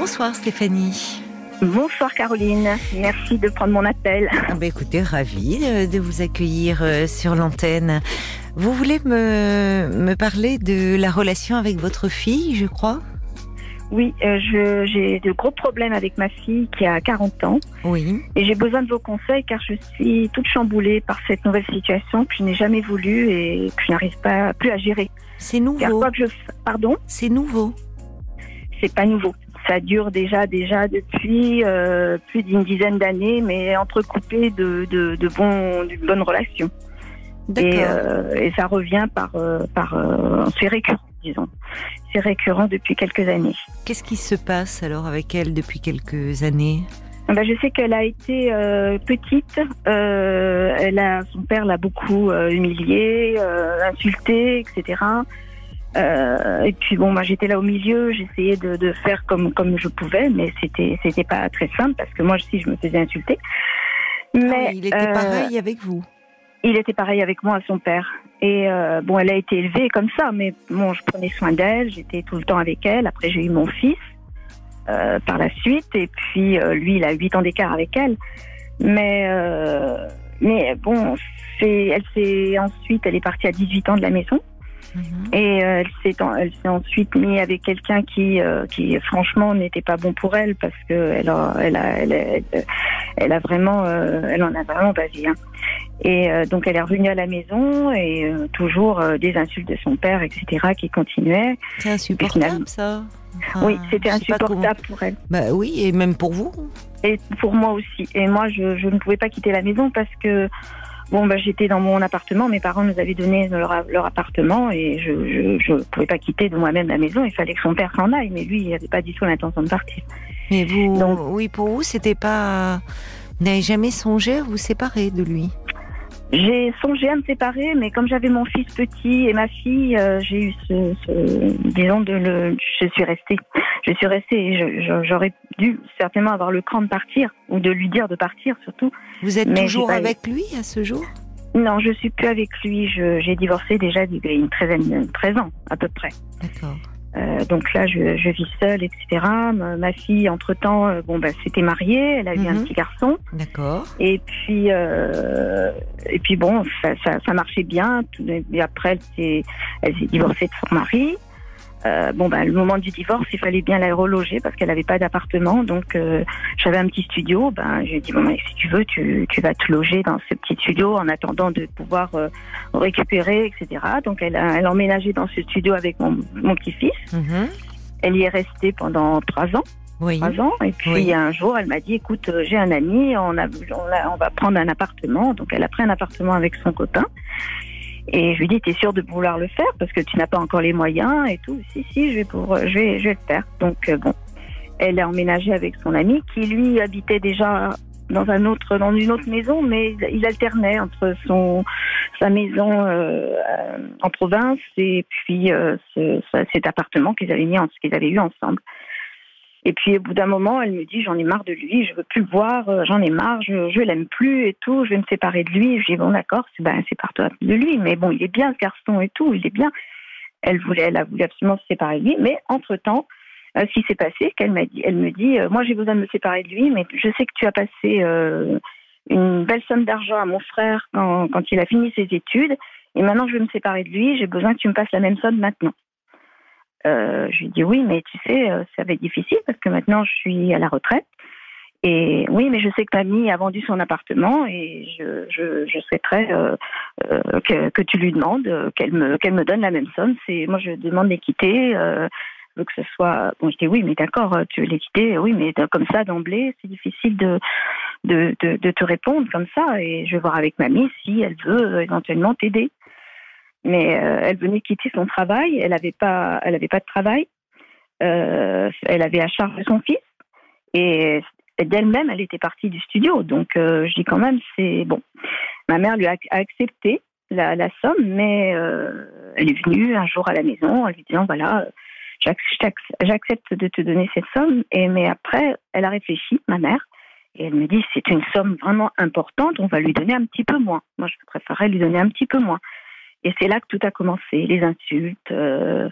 Bonsoir Stéphanie. Bonsoir Caroline, merci de prendre mon appel. Ah bah écoutez, ravie de vous accueillir euh, sur l'antenne. Vous voulez me, me parler de la relation avec votre fille, je crois? Oui, euh, j'ai de gros problèmes avec ma fille qui a 40 ans Oui. et j'ai besoin de vos conseils car je suis toute chamboulée par cette nouvelle situation que je n'ai jamais voulu et que je n'arrive pas plus à gérer. C'est Car nouveau. quoi que je pardon, C'est nouveau. c'est pas nouveau. Ça dure déjà déjà depuis euh, plus d'une dizaine d'années, mais entrecoupé de, de, de bons, d'une bonne relation. D'accord. Et, euh, et ça revient par, euh, par c'est récurrent, disons. C'est récurrent depuis quelques années. Qu'est-ce qui se passe alors avec elle depuis quelques années? Ben, je sais qu'elle a été euh, petite. euh, elle a, son père l'a beaucoup euh, humiliée, insultée, etc. Euh, et puis bon, moi j'étais là au milieu, j'essayais de, de faire comme comme je pouvais, mais c'était c'était pas très simple parce que moi aussi je me faisais insulter. Mais Ah, Il était euh, pareil avec vous. Il était pareil avec moi, son père. Et euh, bon, elle a été élevée comme ça, mais bon, je prenais soin d'elle, j'étais tout le temps avec elle. Après, j'ai eu mon fils euh, par la suite, et puis euh, lui, il a 8 ans d'écart avec elle. Mais euh, mais bon, c'est, elle s'est ensuite, elle est partie à 18 ans de la maison. Mhm. Et euh, elle s'est en- elle s'est ensuite mise avec quelqu'un qui euh, qui franchement n'était pas bon pour elle parce que elle a elle a elle, a- elle, elle a vraiment euh, elle en a vraiment pas vie. hein. Et euh, donc elle est revenue à la maison et euh, toujours euh, des insultes de son père etc qui continuaient. C'est insupportable ça. Enfin, oui c'était insupportable pour elle Bah oui, et même pour vous. et pour moi aussi. Et moi je je ne pouvais pas quitter la maison parce que Bon, bah, j'étais dans mon appartement. Mes parents nous avaient donné leur, leur appartement et je, je, je pouvais pas quitter de moi-même la maison. Il fallait que son père s'en aille, mais lui, il n'avait pas du tout l'intention de partir. Mais vous, Donc- oui, pour vous, c'était pas. Vous n'avez jamais songé à vous séparer de lui? J'ai songé à me séparer, mais comme j'avais mon fils petit et ma fille, euh, j'ai eu ce, ce- disons, de le, je suis restée. Je suis restée j'aurais dû certainement avoir le cran de partir ou de lui dire de partir surtout. Vous êtes Mais toujours avec lui à ce jour? Non, je suis plus avec lui. J'ai divorcé déjà il y a une treizaine, 13 ans à peu près. D'accord. Euh, donc là, je, je vis seule, etc. Ma, ma fille, entre temps, bon, bah, s'était mariée, elle a eu un Mhm. petit garçon. D'accord. Et puis, euh, et puis bon, ça, ça, ça marchait bien. Tout- Et après, elle s'est, elle s'est divorcée de son mari. Euh, bon, ben, le moment du divorce, il fallait bien la reloger parce qu'elle n'avait pas d'appartement. Donc, euh, j'avais un petit studio. Ben, j'ai dit, bon, ben, si tu veux, tu, tu vas te loger dans ce petit studio en attendant de pouvoir euh, récupérer, etc. Donc, elle a, elle a emménagé dans ce studio avec mon, mon petit-fils. Mhm. Elle y est restée pendant trois ans Oui. trois ans. Et puis Oui. un jour, elle m'a dit, écoute, euh, j'ai un ami, on, a, on, a- on va prendre un appartement. Donc elle a pris un appartement avec son copain. Et je lui dis, t'es sûre de vouloir le faire parce que tu n'as pas encore les moyens et tout. Si, si, je vais, pour, je vais, je vais le faire. Donc euh, bon, elle a emménagé avec son ami qui lui habitait déjà dans un autre, dans une autre maison, mais il alternait entre son sa maison euh, en province et puis euh, ce- ce- cet appartement qu'ils avaient mis, qu'ils avaient eu ensemble. Et puis au bout d'un moment, elle me dit j'en ai marre de lui, je veux plus le voir, euh, j'en ai marre, je, l'aime plus et tout, je vais me séparer de lui. Je dis bon d'accord, c'est ben sépare-toi de lui, mais bon il est bien ce garçon et tout, il est bien. Elle voulait, elle a voulu absolument se séparer de lui, mais entre temps, ce qui s'est passé, qu'elle m'a dit, elle me dit euh, moi j'ai besoin de me séparer de lui, mais je sais que tu as passé euh, une belle somme d'argent à mon frère quand, quand il a fini ses études, et maintenant je veux me séparer de lui, j'ai besoin que tu me passes la même somme maintenant. Euh, je lui dis oui, mais tu sais, euh, ça va être difficile parce que maintenant je suis à la retraite. Et oui, mais je sais que mamie a vendu son appartement et je, je, je souhaiterais euh, euh, que, que tu lui demandes euh, qu'elle me, qu'elle me donne la même somme. C'est moi, je demande l'équité. Veux que ce soit. Bon, je dis oui, mais d'accord, tu veux l'équité, oui, mais comme ça d'emblée, c'est difficile de, de, de, de te répondre comme ça. Et je vais voir avec mamie si elle veut éventuellement t'aider mais euh, elle venait quitter son travail, elle n'avait pas, elle avait pas de travail, euh, elle avait à charge son fils, et d'elle-même, elle était partie du studio. Donc, euh, je dis quand même, c'est bon. Ma mère lui a, accepté la, somme, mais elle est venue un jour à la maison en lui disant voilà, j'accepte de te donner cette somme, et mais après, elle a réfléchi, ma mère. Et elle me dit, c'est une somme vraiment importante, on va lui donner un petit peu moins. Moi, je préférerais lui donner un petit peu moins. Et c'est là que tout a commencé, les insultes. Euh,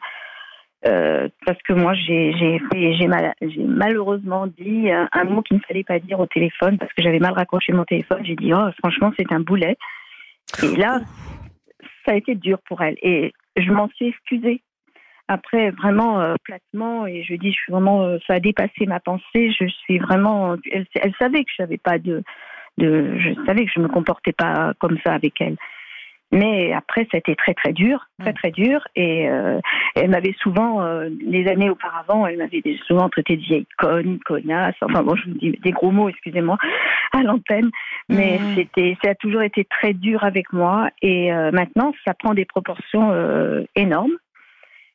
Euh, parce que moi, j'ai malheureusement dit un, mot qu'il ne fallait pas dire au téléphone parce que j'avais mal raccroché mon téléphone. J'ai dit, oh, franchement, c'est un boulet. Et là, ça a été dur pour elle. Et je m'en suis excusée. Après, vraiment, euh, platement, et je dis, je suis vraiment, euh, ça a dépassé ma pensée. Je suis vraiment, elle, savait que je n'avais pas de, je savais que je me comportais pas comme ça avec elle. Mais après, ça a été très très dur, très très dur. Et euh, elle m'avait souvent, euh, les années auparavant, elle m'avait souvent traité de vieille conne, connasse. Enfin bon, je vous dis des gros mots, excusez-moi, à l'antenne. Mais mmh. c'était, ça a toujours été très dur avec moi. Et euh, maintenant, ça prend des proportions énormes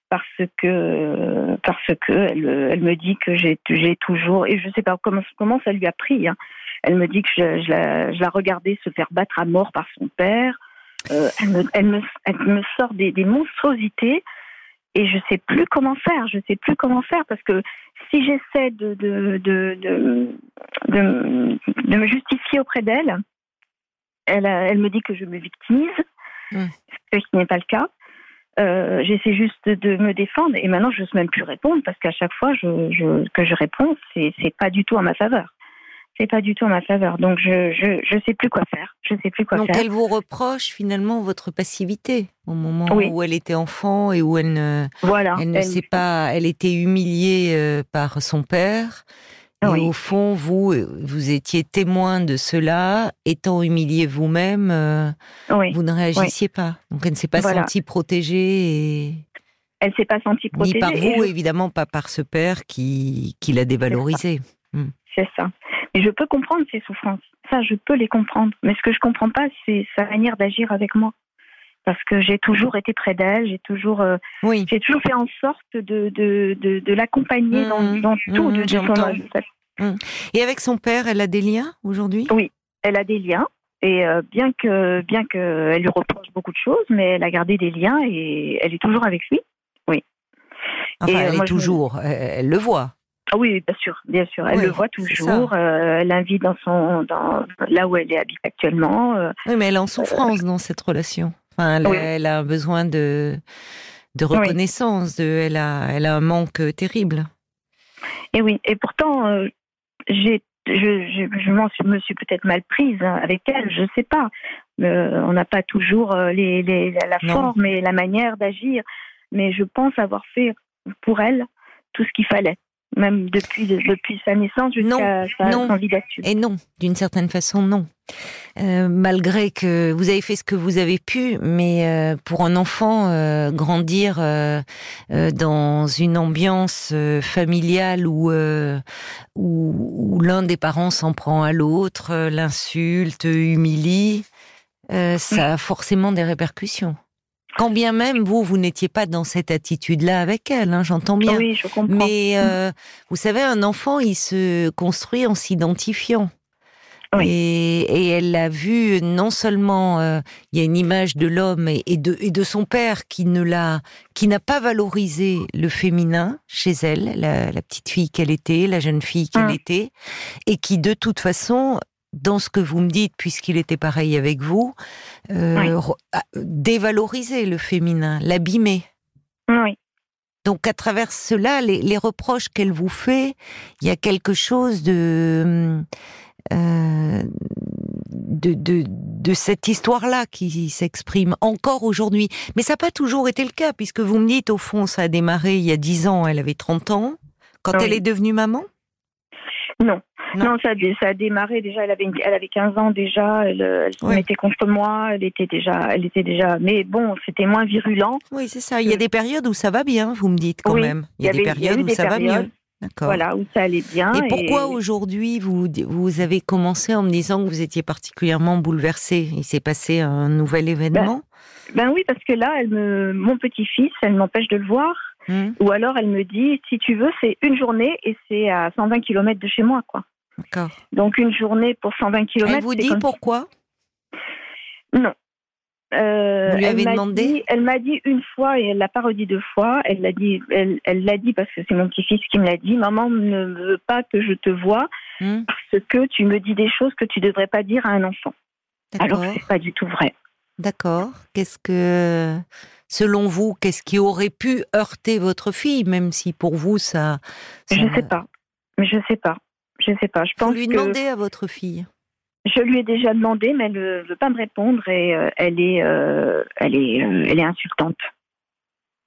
parce que parce que elle, elle me dit que j'ai j'ai toujours et je sais pas comment comment ça lui a pris. Hein. Elle me dit que je, je, la, je la regardais se faire battre à mort par son père. Euh, elle, me, elle, me, elle, me, sort des, des, monstruosités et je sais plus comment faire. Je sais plus comment faire parce que si j'essaie de de, de, de, de, me justifier auprès d'elle, elle, elle me dit que je me victimise, mmh. ce qui n'est pas le cas. Euh, j'essaie juste de me défendre et maintenant je n'ose même plus répondre parce qu'à chaque fois je, je, que je réponds, c'est pas du tout en ma faveur c'est pas du tout en ma faveur. Donc je, je je sais plus quoi faire. Je sais plus quoi Donc faire. elle vous reproche finalement votre passivité au moment où elle était enfant et où elle ne voilà, elle ne sait pas elle était humiliée euh, par son père. Et au fond, vous, vous étiez témoin de cela, étant humilié vous-même, euh, vous ne réagissiez pas. Donc elle ne s'est pas sentie protégée et elle s'est pas sentie protégée. Ni par vous, évidemment, pas par ce père qui, qui l'a dévalorisée. C'est ça. Et je peux comprendre ses souffrances. Ça, je peux les comprendre. Mais ce que je comprends pas, c'est sa manière d'agir avec moi. Parce que j'ai toujours été près d'elle, j'ai toujours, euh, oui. j'ai toujours fait en sorte de, de, de, de l'accompagner dans, mmh. dans, tout, mmh, de, son mmh. Et avec son père, elle a des liens aujourd'hui? Oui, elle a des liens. Et euh, bien que bien qu'elle lui reproche beaucoup de choses, mais elle a gardé des liens et elle est toujours avec lui. Oui. Enfin, elle est toujours. Elle le voit. Ah oui, bien sûr, bien sûr. Elle le voit toujours. Euh, elle invite dans son, dans là où elle habite actuellement. Euh. oui, mais elle est en souffrance dans cette relation. Enfin, elle, a besoin de de reconnaissance. De, elle a, elle a un manque terrible. Et oui, et pourtant, euh, j'ai je, je, je me suis peut-être mal prise avec elle, je ne sais pas. on n'a pas toujours les, les, la forme et la manière d'agir, mais je pense avoir fait pour elle tout ce qu'il fallait même depuis, depuis sa naissance jusqu'à sa candidature. Et non, d'une certaine façon, non. Euh, malgré que vous avez fait ce que vous avez pu, mais euh, pour un enfant, euh, grandir dans une ambiance familiale où, où, l'un des parents s'en prend à l'autre, l'insulte, humilie, ça a forcément des répercussions. Quand bien même vous, vous n'étiez pas dans cette attitude-là avec elle, hein, j'entends bien. Oui, je comprends. Mais euh, vous savez, un enfant, il se construit en s'identifiant. Oui. Et, et, elle l'a vu non seulement euh, il y a une image de l'homme et, de, et de son père qui ne l'a qui n'a pas valorisé le féminin chez elle, la, la petite fille qu'elle était, la jeune fille qu'elle hum. était, et qui de toute façon dans ce que vous me dites, puisqu'il était pareil avec vous, euh, dévaloriser le féminin, l'abîmer. Oui. Donc à travers cela, les, reproches qu'elle vous fait, il y a quelque chose de euh, de, de, de, cette histoire-là qui s'exprime encore aujourd'hui. Mais ça n'a pas toujours été le cas, puisque vous me dites, au fond, ça a démarré il y a 10 ans, elle avait 30 ans, quand elle est devenue maman Non. Non, ça, ça, a démarré déjà. Elle avait, elle avait 15 ans déjà. Elle, elle se mettait contre moi. Elle était déjà, elle était déjà. Mais bon, c'était moins virulent. Oui, c'est ça. Il y a des périodes où ça va bien. Vous me dites quand même. Il y a, des périodes où ça va mieux. D'accord. Voilà, où ça allait bien. Et pourquoi aujourd'hui vous, vous avez commencé en me disant que vous étiez particulièrement bouleversée? Il s'est passé un nouvel événement? Ben, ben, oui, parce que là, elle me, mon petit-fils, elle m'empêche de le voir. Hmm. Ou alors elle me dit, si tu veux, c'est une journée et c'est à 120 km de chez moi, quoi. D'accord. Donc une journée pour 120 km. Elle vous dit pourquoi? Non. Euh, vous lui avez demandé? Elle m'a dit une fois et elle l'a pas redit deux fois. Elle l'a dit, elle, l'a dit parce que c'est mon petit-fils qui me l'a dit. Maman ne veut pas que je te vois hmm. parce que tu me dis des choses que tu devrais pas dire à un enfant. Alors c'est pas du tout vrai. D'accord. Qu'est-ce que selon vous, qu'est-ce qui aurait pu heurter votre fille, même si pour vous ça. Je ne sais pas. Mais je sais pas. Je sais pas. Je pense vous lui demandez à votre fille. Je lui ai déjà demandé, mais elle ne veut pas me répondre et euh, elle est, euh, elle est, euh, elle est insultante.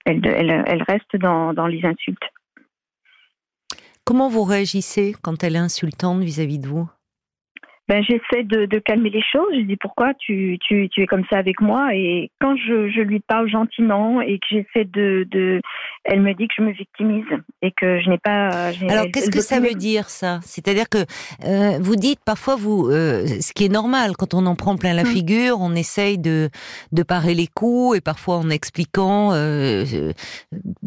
Elle, elle, elle reste dans, dans, les insultes. Comment vous réagissez quand elle est insultante vis-à-vis -vis de vous? Ben, j'essaie de, de, calmer les choses. Je dis pourquoi tu, tu, tu es comme ça avec moi? Et quand je, je lui parle gentiment et que j'essaie de, de, elle me dit que je me victimise et que je n'ai pas. Alors qu'est-ce que ça veut dire ça? C'est-à-dire que euh, vous dites parfois vous, euh, ce qui est normal quand on en prend plein la hum. figure, on essaye de de parer les coups et parfois en expliquant euh,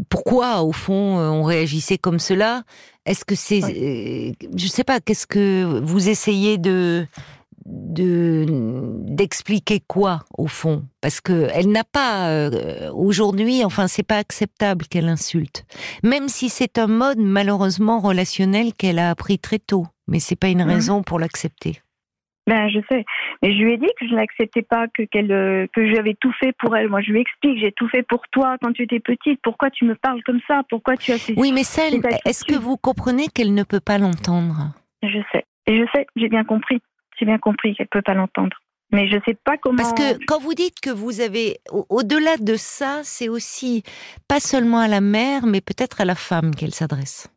pourquoi au fond on réagissait comme cela. Est-ce que c'est, euh, je sais pas, qu'est-ce que vous essayez de d'expliquer quoi au fond? Parce que elle n'a pas euh, aujourd'hui enfin c'est pas acceptable qu'elle insulte. Même si c'est un mode malheureusement relationnel qu'elle a appris très tôt. Mais c'est pas une mmh. raison pour l'accepter ben, je sais. Mais je lui ai dit que je n'acceptais pas, que, qu'elle, euh, que j'avais tout fait pour elle. Moi, je lui explique, j'ai tout fait pour toi quand tu étais petite. Pourquoi tu me parles comme ça? Pourquoi tu as Oui, mais celle, est-ce que vous comprenez qu'elle ne peut pas l'entendre? Je sais. Et je sais, j'ai bien compris. J'ai bien compris qu'elle ne peut pas l'entendre. Mais je ne sais pas comment. Parce que quand vous dites que vous avez, au-delà de ça, c'est aussi pas seulement à la mère, mais peut-être à la femme qu'elle s'adresse.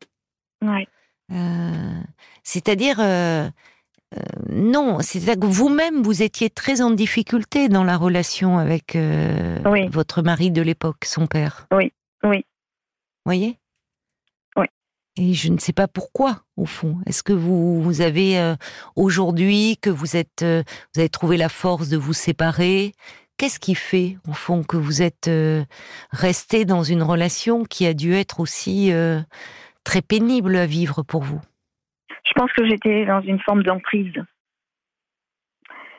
Oui. Euh, c'est-à-dire, euh, non, c'est-à-dire que vous-même, vous étiez très en difficulté dans la relation avec euh, votre mari de l'époque, son père. Oui, oui. Voyez? Oui. Et je ne sais pas pourquoi, au fond. Est-ce que vous, vous avez euh, aujourd'hui que vous êtes, vous avez trouvé la force de vous séparer? Qu'est-ce qui fait, au fond, que vous êtes resté dans une relation qui a dû être aussi très pénible à vivre pour vous? Pense que j'étais dans une forme d'emprise.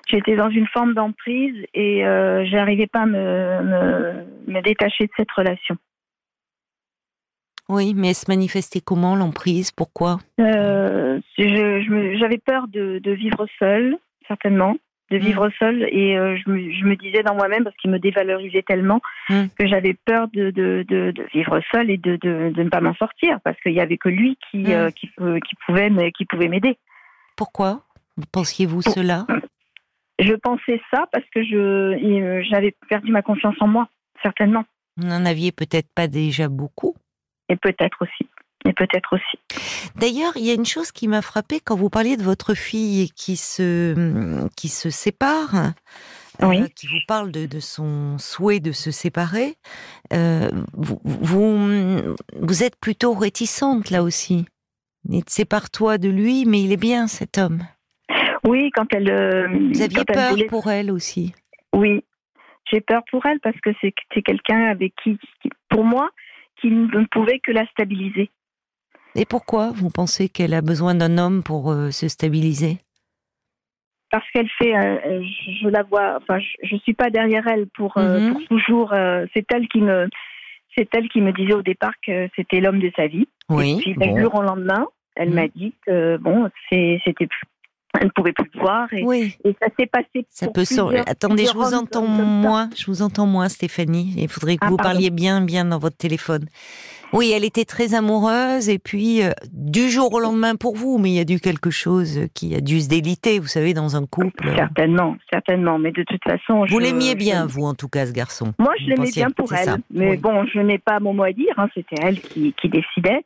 J'étais dans une forme d'emprise et euh, je n'arrivais pas à me, me, détacher de cette relation. Oui, mais elle se manifestait comment l'emprise? Pourquoi? Euh, J'avais peur de, de, vivre seule, certainement de vivre mm. seule et euh, je, me, je, me, disais dans moi-même parce qu'il me dévalorisait tellement mm. que j'avais peur de, de, de, vivre seule et de, ne pas m'en sortir parce qu'il y avait que lui qui, mm. euh, qui, qui, pouvait qui pouvait m'aider. Pourquoi pensiez-vous cela? Je pensais ça parce que je j'avais perdu ma confiance en moi certainement. Vous n'en aviez peut-être pas déjà beaucoup? Et peut-être aussi et peut-être aussi. D'ailleurs, il y a une chose qui m'a frappée quand vous parliez de votre fille qui se, qui se sépare. Euh, qui vous parle de, de, son souhait de se séparer, euh, vous, vous, vous, êtes plutôt réticente là aussi. Sépare-toi de lui, mais il est bien cet homme. Oui, quand elle. Euh, vous aviez peur pour elle aussi. Oui, j'ai peur pour elle parce que c'est quelqu'un avec qui, pour moi, qui ne pouvait que la stabiliser. Et pourquoi vous pensez qu'elle a besoin d'un homme pour euh, se stabiliser? Parce qu'elle fait, euh, je la vois, enfin, je, ne suis pas derrière elle pour, euh, mhm. toujours. c'est elle qui me, c'est elle qui me disait au départ que c'était l'homme de sa vie. Oui. Et puis, ben, jour au lendemain, elle mhm. m'a dit que bon, c'était elle ne pouvait plus le voir et, oui. et ça s'est passé. Ça peut Attendez, je vous entends moins. Je vous entends moins, Stéphanie. Il faudrait que ah, vous parliez bien, bien dans votre téléphone. Oui, elle était très amoureuse et puis euh, du jour au lendemain pour vous, mais il y a dû quelque chose qui a dû se déliter, vous savez, dans un couple. Certainement, certainement, mais de toute façon. Vous l'aimiez bien, vous, en tout cas, ce garçon. Moi, je l'aimais bien pour elle, mais bon, je n'ai pas mon mot à dire. Hein, C'était elle qui, décidait.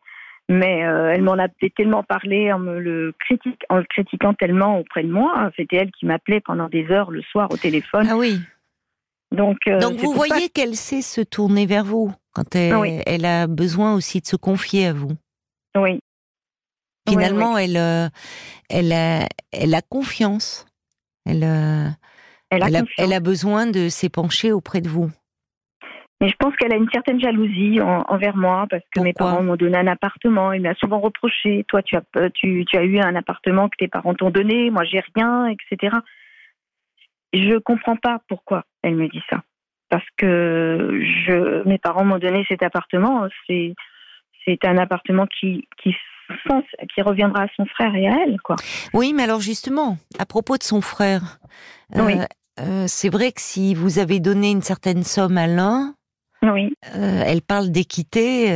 Mais euh, elle m'en a tellement parlé en me le critique, en le critiquant tellement auprès de moi. C'était elle qui m'appelait pendant des heures le soir au téléphone. Ah oui. Donc, euh, Donc vous voyez qu'elle sait se tourner vers vous quand elle, a besoin aussi de se confier à vous. Oui. Finalement, Elle, euh, elle, a, elle a confiance. Elle, euh, elle, a, elle, a, besoin de s'épancher auprès de vous. Mais je pense qu'elle a une certaine jalousie envers moi parce que mes parents m'ont donné un appartement. Il m'a souvent reproché Toi, tu as, tu, tu as eu un appartement que tes parents t'ont donné, moi, j'ai rien, etc. Je ne comprends pas pourquoi elle me dit ça parce que je, mes parents m'ont donné cet appartement. C'est, c'est un appartement qui, qui, qui reviendra à son frère et à elle, quoi. Oui, mais alors justement, à propos de son frère, euh, euh, c'est vrai que si vous avez donné une certaine somme à l'un, Oui. elle parle d'équité.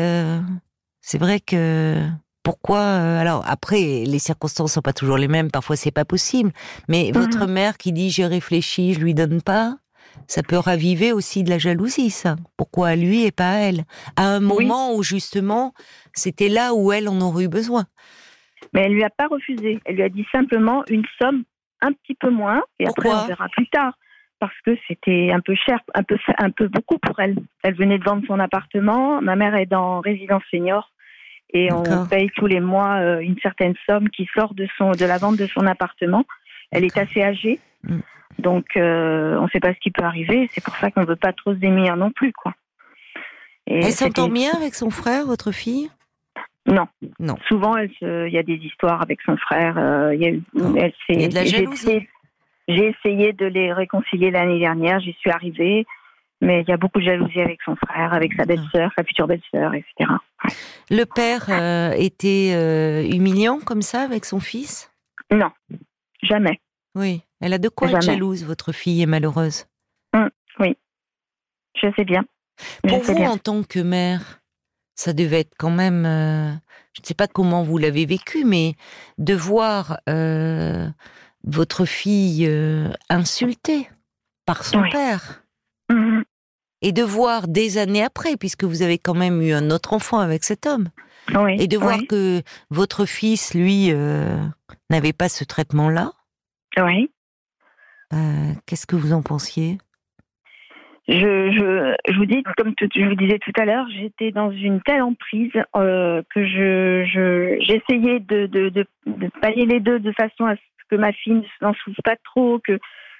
c'est vrai que pourquoi Alors après, les circonstances sont pas toujours les mêmes. Parfois, c'est pas possible. Mais votre mhm. mère qui dit j'ai réfléchi, je lui donne pas ça peut raviver aussi de la jalousie, ça. Pourquoi à lui et pas à elle? À un moment où justement, c'était là où elle en aurait eu besoin. Mais elle lui a pas refusé. Elle lui a dit simplement une somme un petit peu moins, et après on verra plus tard. Parce que c'était un peu cher, un peu, un peu beaucoup pour elle. Elle venait de vendre son appartement. Ma mère est dans résidence senior et on paye tous les mois euh, une certaine somme qui sort de son, de la vente de son appartement. Elle est assez âgée. Donc, euh, on ne sait pas ce qui peut arriver. C'est pour ça qu'on ne veut pas trop se démir non plus, quoi. elle s'entend bien avec son frère, votre fille? Non. Non. Souvent, il y a des histoires avec son frère. Euh, il, y a, de la jalousie. J'ai essayé de les réconcilier l'année dernière. J'y suis arrivée. Mais il y a beaucoup de jalousie avec son frère, avec sa belle-sœur, sa future belle-sœur, etc. Le père euh, était humiliant comme ça avec son fils? Non, jamais. Oui. Elle a de quoi être jalouse, votre fille est malheureuse. Hum, oui, je sais bien. Pour vous, en tant que mère, ça devait être quand même, euh, je ne sais pas comment vous l'avez vécu, mais de voir euh, votre fille euh, insultée par son père. Hum. Et de voir des années après, puisque vous avez quand même eu un autre enfant avec cet homme, et de voir que votre fils, lui, n'avait pas ce traitement-là. Oui. Euh, qu'est-ce que vous en pensiez? Je, je, je, vous dis, comme je vous disais tout à l'heure, j'étais dans une telle emprise euh, que je, j'essayais de, de, de, de, pallier les deux de façon à ce que ma fille n'en souffre pas trop, que,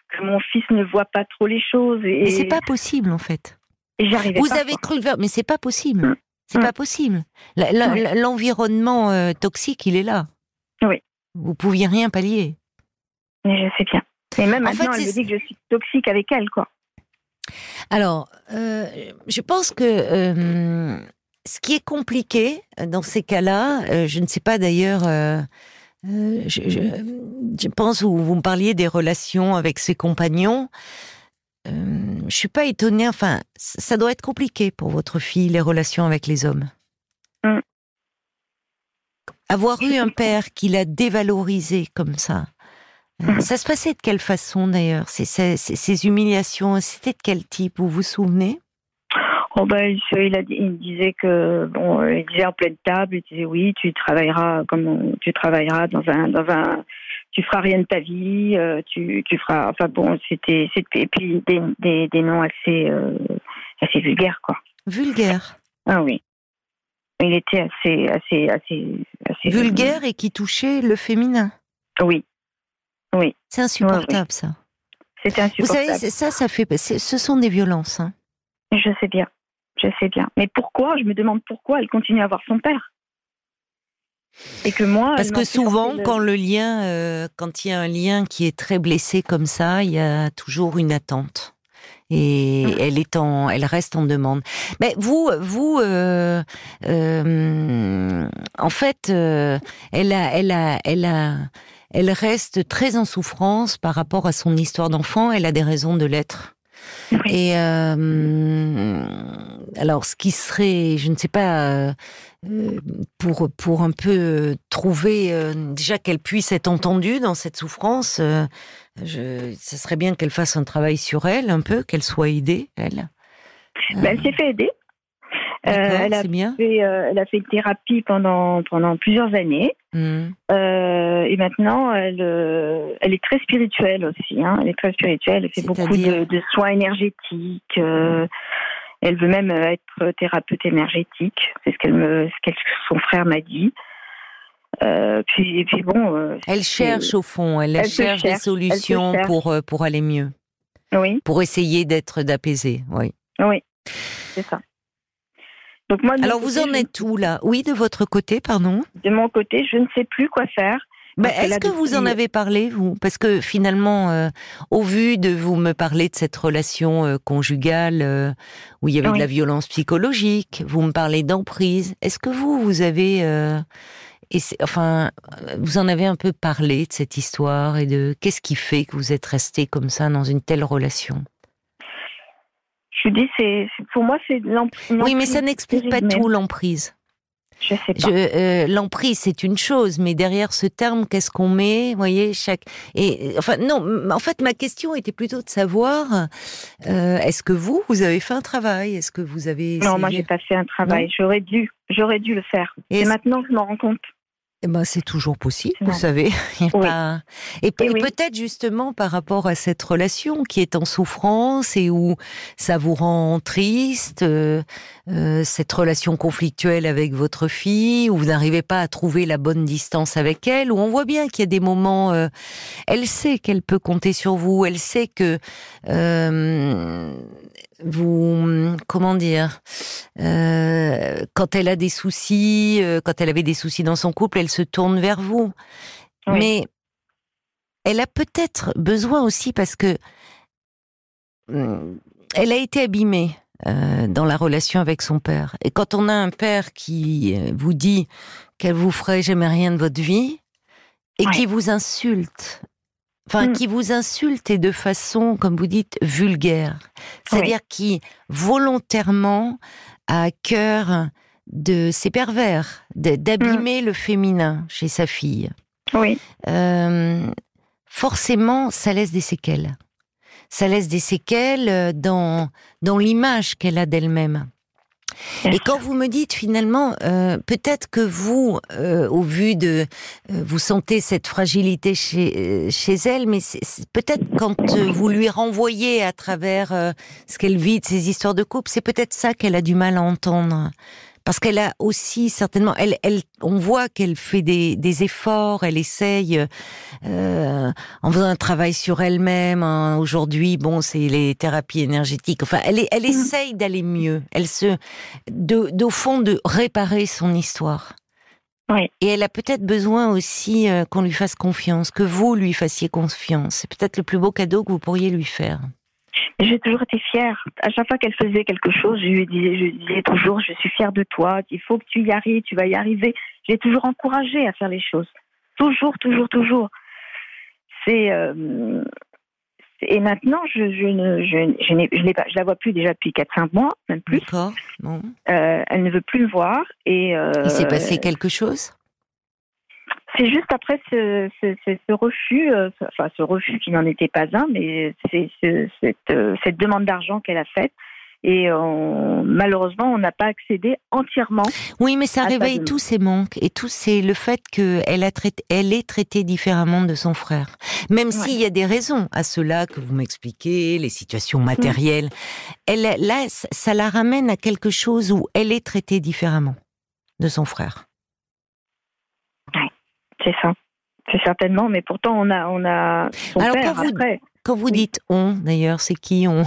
que mon fils ne voit pas trop les choses. Et, mais c'est pas possible en fait. Et Vous avez cru le mais c'est pas possible. Mm. C'est mm. pas possible. L'environnement euh, toxique, il est là. Oui. Vous pouviez rien pallier. Mais je sais bien. Et même maintenant, elle me dit que je suis toxique avec elle, quoi. Alors, euh, je pense que euh, ce qui est compliqué dans ces cas-là, euh, je ne sais pas d'ailleurs, je, je, pense où vous me parliez des relations avec ses compagnons. je suis pas étonnée. Enfin, ça doit être compliqué pour votre fille les relations avec les hommes. Mm. Avoir eu un père qui l'a dévalorisé comme ça, ça se passait de quelle façon d'ailleurs ces, ces, humiliations, c'était de quel type? Vous vous souvenez? Oh ben, il, a, il disait que bon, il disait en pleine table, il disait oui, tu travailleras comme tu travailleras dans un dans un, tu feras rien de ta vie, euh, tu, tu feras, enfin bon, c'était c'était et puis des, des, des noms assez euh, assez vulgaires quoi. Vulgaires? Ah oui. Il était assez assez assez assez vulgaire et qui touchait le féminin? Oui. Oui. C'est insupportable, ça. C'est insupportable. Vous savez, ça, ça fait. Ce sont des violences. Hein. Je sais bien. Je sais bien. Mais pourquoi Je me demande pourquoi elle continue à voir son père? Et que moi. Parce que souvent, quand le lien, euh, quand il y a un lien qui est très blessé comme ça, il y a toujours une attente. Et hum. elle est en, elle reste en demande. Mais vous, vous, euh, euh, en fait, elle a, elle a, elle a elle reste très en souffrance par rapport à son histoire d'enfant. Elle a des raisons de l'être. Et euh, alors, ce qui serait, je ne sais pas, euh, pour pour un peu trouver euh, déjà qu'elle puisse être entendue dans cette souffrance, je, ce serait bien qu'elle fasse un travail sur elle un peu, qu'elle soit aidée, elle. Ben, elle s'est fait aider. Euh, elle, a fait, euh, elle a fait une thérapie pendant, pendant plusieurs années. Hmm. Euh, et maintenant, elle, elle est très spirituelle aussi. Hein. Elle est très spirituelle. Elle fait beaucoup de, de, soins énergétiques. elle veut même être thérapeute énergétique. C'est ce qu'elle me, ce que son frère m'a dit. puis, et puis bon. elle cherche au fond. Elle, cherche, des solutions pour pour aller mieux. Oui. Pour essayer d'être d'apaiser. Oui. Oui. C'est ça. Alors vous en êtes où là? Oui, de votre côté, pardon. De mon côté, je ne sais plus quoi faire. Est-ce que vous en avez parlé, vous? Parce que finalement, euh, au vu de vous me parler de cette relation euh, conjugale euh, où il y avait de la violence psychologique, vous me parlez d'emprise, est-ce que vous, vous avez... et enfin, vous en avez un peu parlé de cette histoire et de qu'est-ce qui fait que vous êtes resté comme ça dans une telle relation? Je dis, c'est pour moi, c'est l'emprise. Oui, mais ça n'explique pas tout l'emprise. Je sais pas. Euh, l'emprise, c'est une chose, mais derrière ce terme, qu'est-ce qu'on met voyez, chaque. Et enfin, non. En fait, ma question était plutôt de savoir euh, est-ce que vous, vous avez fait un travail? Est-ce que vous avez Non, moi, j'ai pas fait un travail. J'aurais dû, j'aurais dû le faire. Et, maintenant, je m'en rends compte. Eh ben, c'est toujours possible, vous savez. Et, peut-être justement par rapport à cette relation qui est en souffrance et où ça vous rend triste, euh, euh, cette relation conflictuelle avec votre fille, où vous n'arrivez pas à trouver la bonne distance avec elle, où on voit bien qu'il y a des moments, euh, elle sait qu'elle peut compter sur vous, elle sait que vous, comment dire, euh, quand elle a des soucis, euh, quand elle avait des soucis dans son couple, elle se tourne vers vous. Mais elle a peut-être besoin aussi parce que hmm, elle a été abîmée euh, dans la relation avec son père. Et quand on a un père qui vous dit qu'elle vous ferait jamais rien de votre vie et qui vous insulte enfin mm. qui vous insulte et de façon, comme vous dites, vulgaire. C'est-à-dire qui volontairement a à cœur de ses pervers, d'abîmer mm. le féminin chez sa fille. Oui. Euh, forcément, ça laisse des séquelles. Ça laisse des séquelles euh, dans, dans l'image qu'elle a d'elle-même. Et quand vous me dites finalement, euh, peut-être que vous, euh, au vu de, euh, vous sentez cette fragilité chez chez elle, mais peut-être quand vous lui renvoyez à travers ce qu'elle vit de ses histoires de couple, c'est peut-être ça qu'elle a du mal à entendre parce qu'elle a aussi certainement, elle, elle, on voit qu'elle fait des, des, efforts, elle essaye euh, en faisant un travail sur elle-même. Hein. Aujourd'hui, bon, c'est les thérapies énergétiques. Enfin, elle, elle mm. essaye d'aller mieux. Elle se, d'au fond, de réparer son histoire. Oui. Et elle a peut-être besoin aussi euh, qu'on lui fasse confiance, que vous lui fassiez confiance. C'est peut-être le plus beau cadeau que vous pourriez lui faire. J'ai toujours été fière. À chaque fois qu'elle faisait quelque chose, je lui disais, je disais toujours, je suis fière de toi. Il faut que tu y arrives, tu vas y arriver. J'ai toujours encouragé à faire les choses. Toujours, toujours, toujours. C'est euh, et maintenant, je, ne, je, je, pas, je la vois plus déjà depuis 4-5 mois, même plus. D'accord. Bon. Euh, elle ne veut plus me voir et. Euh, Il s'est passé quelque chose? C'est juste après ce, ce, ce, refus, euh, enfin ce refus qui n'en était pas un, mais c'est cette, euh, cette, demande d'argent qu'elle a faite. Et on, malheureusement, on n'a pas accédé entièrement. Oui, mais ça réveille tous ces manques et tout c'est le fait qu'elle elle est traitée différemment de son frère. Même s'il y a des raisons à cela que vous m'expliquez, les situations mm. matérielles, elle là, ça la ramène à quelque chose où elle est traitée différemment de son frère. C'est ça. C'est certainement, mais pourtant on a, on a son Alors, père quand vous, Quand vous dites on, d'ailleurs, c'est qui on?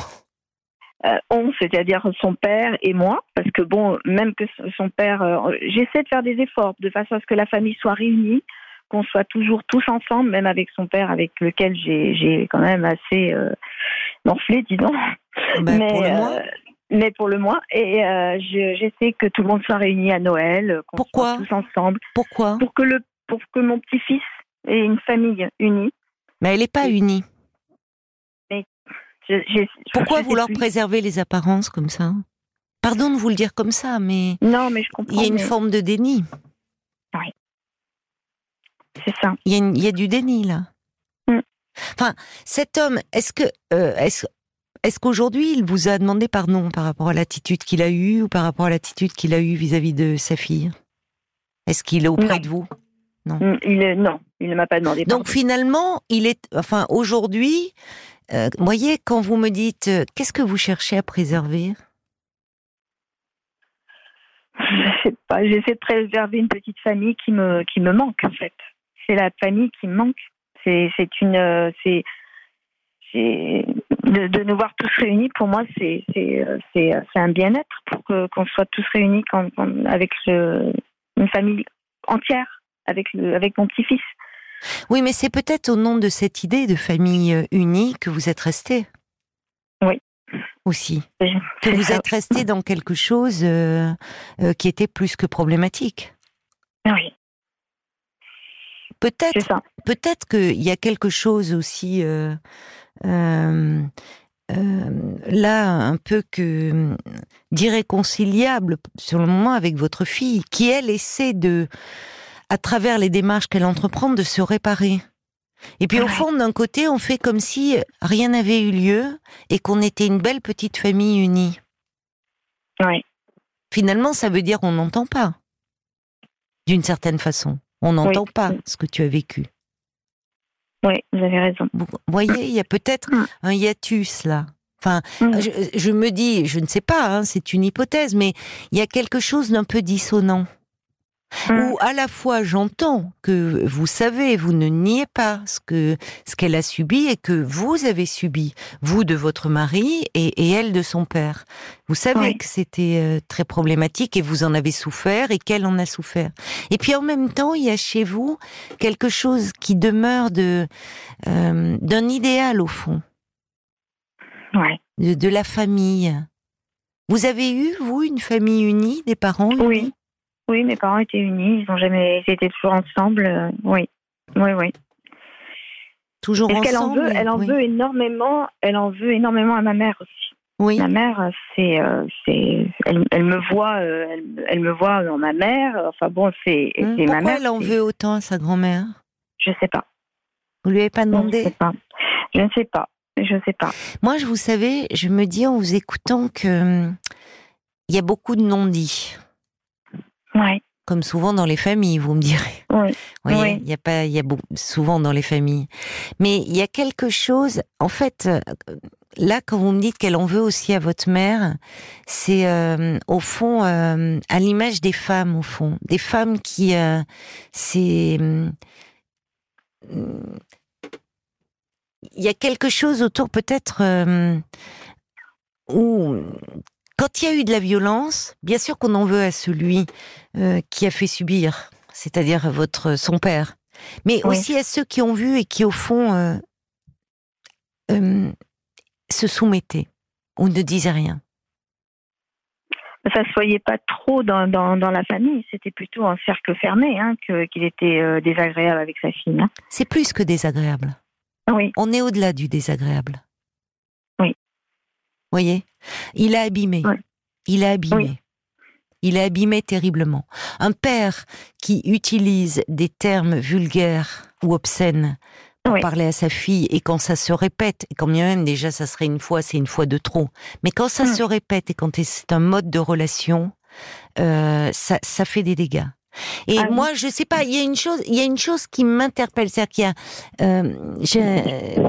Euh, on, c'est-à-dire son père et moi, parce que bon, même que son père, euh, j'essaie de faire des efforts de façon à ce que la famille soit réunie, qu'on soit toujours tous ensemble, même avec son père, avec lequel j'ai quand même assez euh, morflé, disons. Ben, mais, pour le moins. mais pour le moins, et j'essaie que tout le monde soit réuni à Noël, qu'on soit tous ensemble. Pourquoi? Pour que le pour que mon petit-fils ait une famille unie. Mais elle n'est pas unie. Mais Pourquoi vouloir préserver les apparences comme ça? Pardon de vous le dire comme ça, mais. Non, mais je comprends. Il y a une forme de déni. Oui. C'est ça. Il y, a du déni, là. Mm. Enfin, cet homme, est-ce que. Euh, est-ce, est-ce qu'aujourd'hui, il vous a demandé pardon par rapport à l'attitude qu'il a eue ou par rapport à l'attitude qu'il a eue vis-à-vis de sa fille? Est-ce qu'il est auprès de vous? Non. Mm, il non, il ne m'a pas demandé. Donc finalement, il est, enfin aujourd'hui, euh, voyez, quand vous me dites, euh, qu'est-ce que vous cherchez à préserver? Je sais pas. J'essaie de préserver une petite famille qui me qui me manque en fait. C'est la famille qui me manque. C'est c'est une euh, c'est c'est de, nous voir tous réunis pour moi c'est c'est c'est un bien-être pour qu'on soit tous réunis quand, avec une famille entière avec, le, avec mon petit-fils. Oui, mais c'est peut-être au nom de cette idée de famille euh, unie que vous êtes resté. Oui. Aussi. Que vous êtes resté dans quelque chose euh, euh, qui était plus que problématique. Oui. Peut-être, peut-être qu'il y a quelque chose aussi là un peu que d'irréconciliable sur le moment avec votre fille, qui elle essaie de, à travers les démarches qu'elle entreprend, de se réparer. Et puis au fond, d'un côté, on fait comme si rien n'avait eu lieu et qu'on était une belle petite famille unie. Oui. Finalement, ça veut dire qu'on n'entend pas. D'une certaine façon. On n'entend pas ce que tu as vécu. Oui, vous avez raison. Vous voyez, il y a peut-être mm. un hiatus là. Enfin, mm. je, me dis, je ne sais pas, hein, c'est une hypothèse, mais il y a quelque chose d'un peu dissonant. Mmh. où à la fois j'entends que vous savez, vous ne niez pas ce que ce qu'elle a subi et que vous avez subi, vous de votre mari et, elle de son père. Vous savez que c'était euh, très problématique et vous en avez souffert et qu'elle en a souffert. Et puis en même temps, il y a chez vous quelque chose qui demeure de euh, d'un idéal au fond. De, la famille. Vous avez eu, vous, une famille unie, des parents Oui, oui, mes parents étaient unis, ils ont jamais, étaient toujours ensemble. Euh, oui, oui, oui. Toujours ensemble. Elle en veut, elle en veut énormément. Elle en veut énormément à ma mère aussi. Oui. Ma mère, c'est, euh, c'est, elle, elle, me voit, euh, elle, me voit dans ma mère. Enfin bon, c'est, hum, c'est ma mère. elle en veut autant à sa grand-mère? Je sais pas. Vous lui avez pas demandé Je ne sais pas. Je ne sais pas. Je sais pas. Moi, je vous savez, je me dis en vous écoutant que hum, il y a beaucoup de non-dits. Comme souvent dans les familles, vous me direz. Oui. il y a pas, il y a souvent dans les familles. Mais il y a quelque chose, en fait, euh, là, quand vous me dites qu'elle en veut aussi à votre mère, c'est euh, au fond euh, à l'image des femmes, au fond, des femmes qui, c'est, il y a quelque chose autour peut-être où quand il y a eu de la violence, bien sûr qu'on en veut à celui euh, qui a fait subir, c'est-à-dire votre son père, mais aussi à ceux qui ont vu et qui au fond euh, euh, se soumettaient ou ne disaient rien. Ça ne se voyait pas trop dans, dans, la famille, c'était plutôt un cercle fermé hein, qu'il était désagréable avec sa fille. Hein. C'est plus que désagréable. Oui. On est au-delà du désagréable voyez Il a abîmé. Il a abîmé. Il a abîmé terriblement. Un père qui utilise des termes vulgaires ou obscènes pour parler à sa fille et quand ça se répète, et quand bien même déjà ça serait une fois, c'est une fois de trop, mais quand ça se répète et quand c'est un mode de relation, euh, ça, ça fait des dégâts. Et ah moi, je sais pas, il y a une chose, il y a une chose qui m'interpelle, c'est qu'il y a, euh,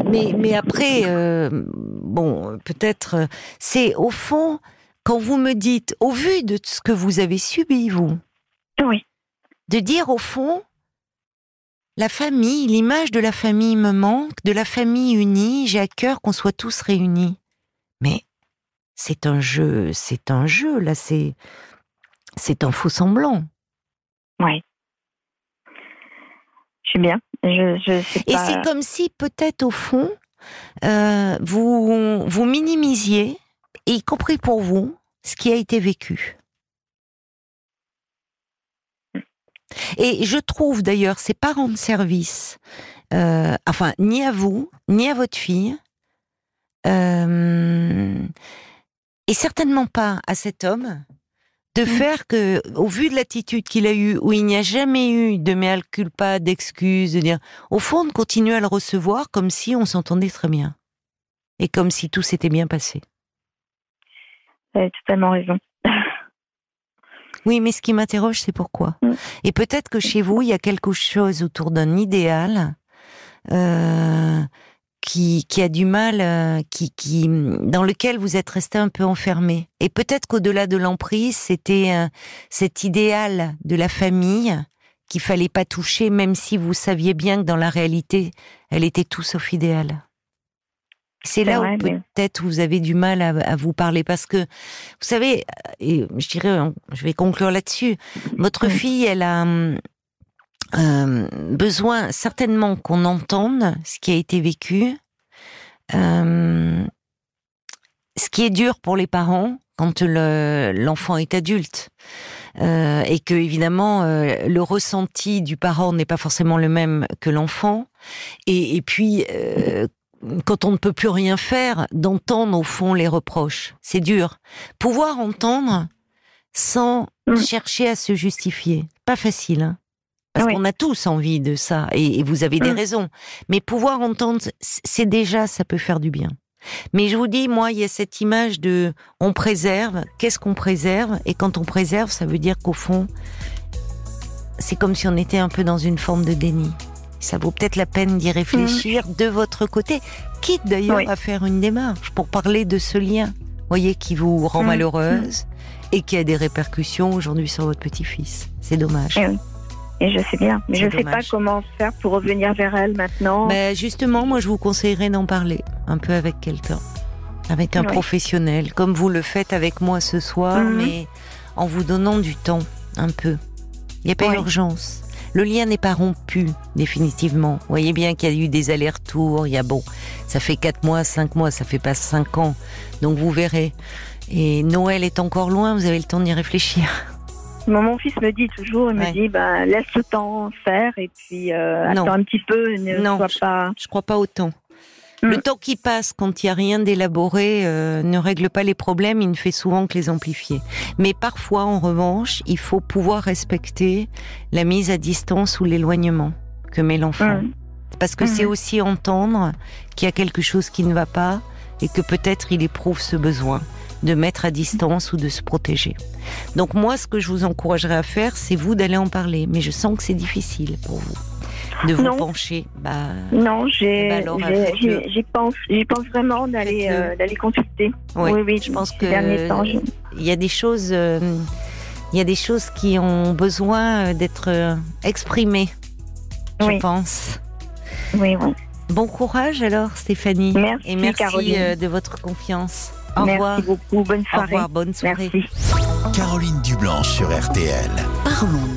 mais mais après, euh, bon, peut-être, c'est au fond quand vous me dites, au vu de ce que vous avez subi, vous, oui, de dire au fond, la famille, l'image de la famille me manque, de la famille unie, j'ai à cœur qu'on soit tous réunis. Mais c'est un jeu, c'est un jeu là, c'est c'est un faux semblant. Oui. Je suis bien. Je, Et c'est comme si peut-être au fond, euh, vous, vous minimisiez, y compris pour vous, ce qui a été vécu. Et je trouve d'ailleurs, c'est pas rendre service, euh, enfin, ni à vous, ni à votre fille, euh, et certainement pas à cet homme de mm. faire que, au vu de l'attitude qu'il a eue, où il n'y a jamais eu de mea culpa, d'excuses, de dire, au fond, de continuer à le recevoir comme si on s'entendait très bien. Et comme si tout s'était bien passé. Vous avez totalement raison. oui, mais ce qui m'interroge, c'est pourquoi. Mm. Et peut-être que chez vous, il y a quelque chose autour d'un idéal euh, qui, qui a du mal, euh, qui, qui, dans lequel vous êtes resté un peu enfermé. Et peut-être qu'au-delà de l'emprise, c'était euh, cet idéal de la famille qu'il fallait pas toucher, même si vous saviez bien que dans la réalité, elle était tout sauf idéale. C'est là où peut-être vous avez du mal à, à, vous parler parce que vous savez, et je dirais, je vais conclure là-dessus. Votre fille, elle a euh, besoin certainement qu'on entende ce qui a été vécu. Euh, ce qui est dur pour les parents quand l'enfant est adulte. Euh, et que évidemment euh, le ressenti du parent n'est pas forcément le même que l'enfant et, et, puis quand on ne peut plus rien faire, d'entendre au fond les reproches. C'est dur. Pouvoir entendre sans Mm. chercher à se justifier. Pas facile, hein. Parce Oui. qu'on a tous envie de ça, et, et vous avez des Mm. raisons. Mais pouvoir entendre, c'est déjà, ça peut faire du bien. Mais je vous dis, moi, il y a cette image de, on préserve. Qu'est-ce qu'on préserve? Et quand on préserve, ça veut dire qu'au fond, c'est comme si on était un peu dans une forme de déni. Ça vaut peut-être la peine d'y réfléchir de votre côté, quitte d'ailleurs Oui. à faire une démarche pour parler de ce lien, voyez, qui vous rend Mm. malheureuse et qui a des répercussions aujourd'hui sur votre petit-fils? C'est dommage. Eh. Et je sais bien. Mais je sais pas comment faire pour revenir vers elle maintenant. Ben, justement, moi, je vous conseillerais d'en parler un peu avec quelqu'un, avec un professionnel, comme vous le faites avec moi ce soir, Mhm. mais en vous donnant du temps, un peu. Il n'y a pas Ouais. urgence. Le lien n'est pas rompu, définitivement. Vous voyez bien qu'il y a eu des allers-retours, il y a bon, ça fait quatre mois, cinq mois, ça fait pas cinq ans. Donc vous verrez. Et Noël est encore loin, vous avez le temps d'y réfléchir. Mon, fils me dit toujours, il Ouais. me dit, bah, laisse le temps faire et puis euh, attends un petit peu, ne Non, sois pas. Je crois pas autant. Le Mm. temps qui passe quand il n'y a rien d'élaboré euh, ne règle pas les problèmes, il ne fait souvent que les amplifier. Mais parfois, en revanche, il faut pouvoir respecter la mise à distance ou l'éloignement que met l'enfant. Mm. Parce que c'est aussi entendre qu'il y a quelque chose qui ne va pas et que peut-être il éprouve ce besoin de mettre à distance ou de se protéger. Donc moi, ce que je vous encouragerais à faire, c'est vous d'aller en parler. Mais je sens que c'est difficile pour vous de vous Non. pencher. Bah, Non, j'ai- j'y pense, j'y pense vraiment d'aller, euh, d'aller consulter. Oui, oui, oui. je pense que il y a des choses, euh, il y a des choses qui ont besoin euh, d'être exprimées. Je Oui. pense. oui, oui. Bon courage alors, Stéphanie. Merci, Et merci Caroline. de votre confiance. Au Merci revoir. beaucoup. Bonne Au soirée. revoir. Bonne soirée. Merci. Caroline Dublanche sur RTL. Parlons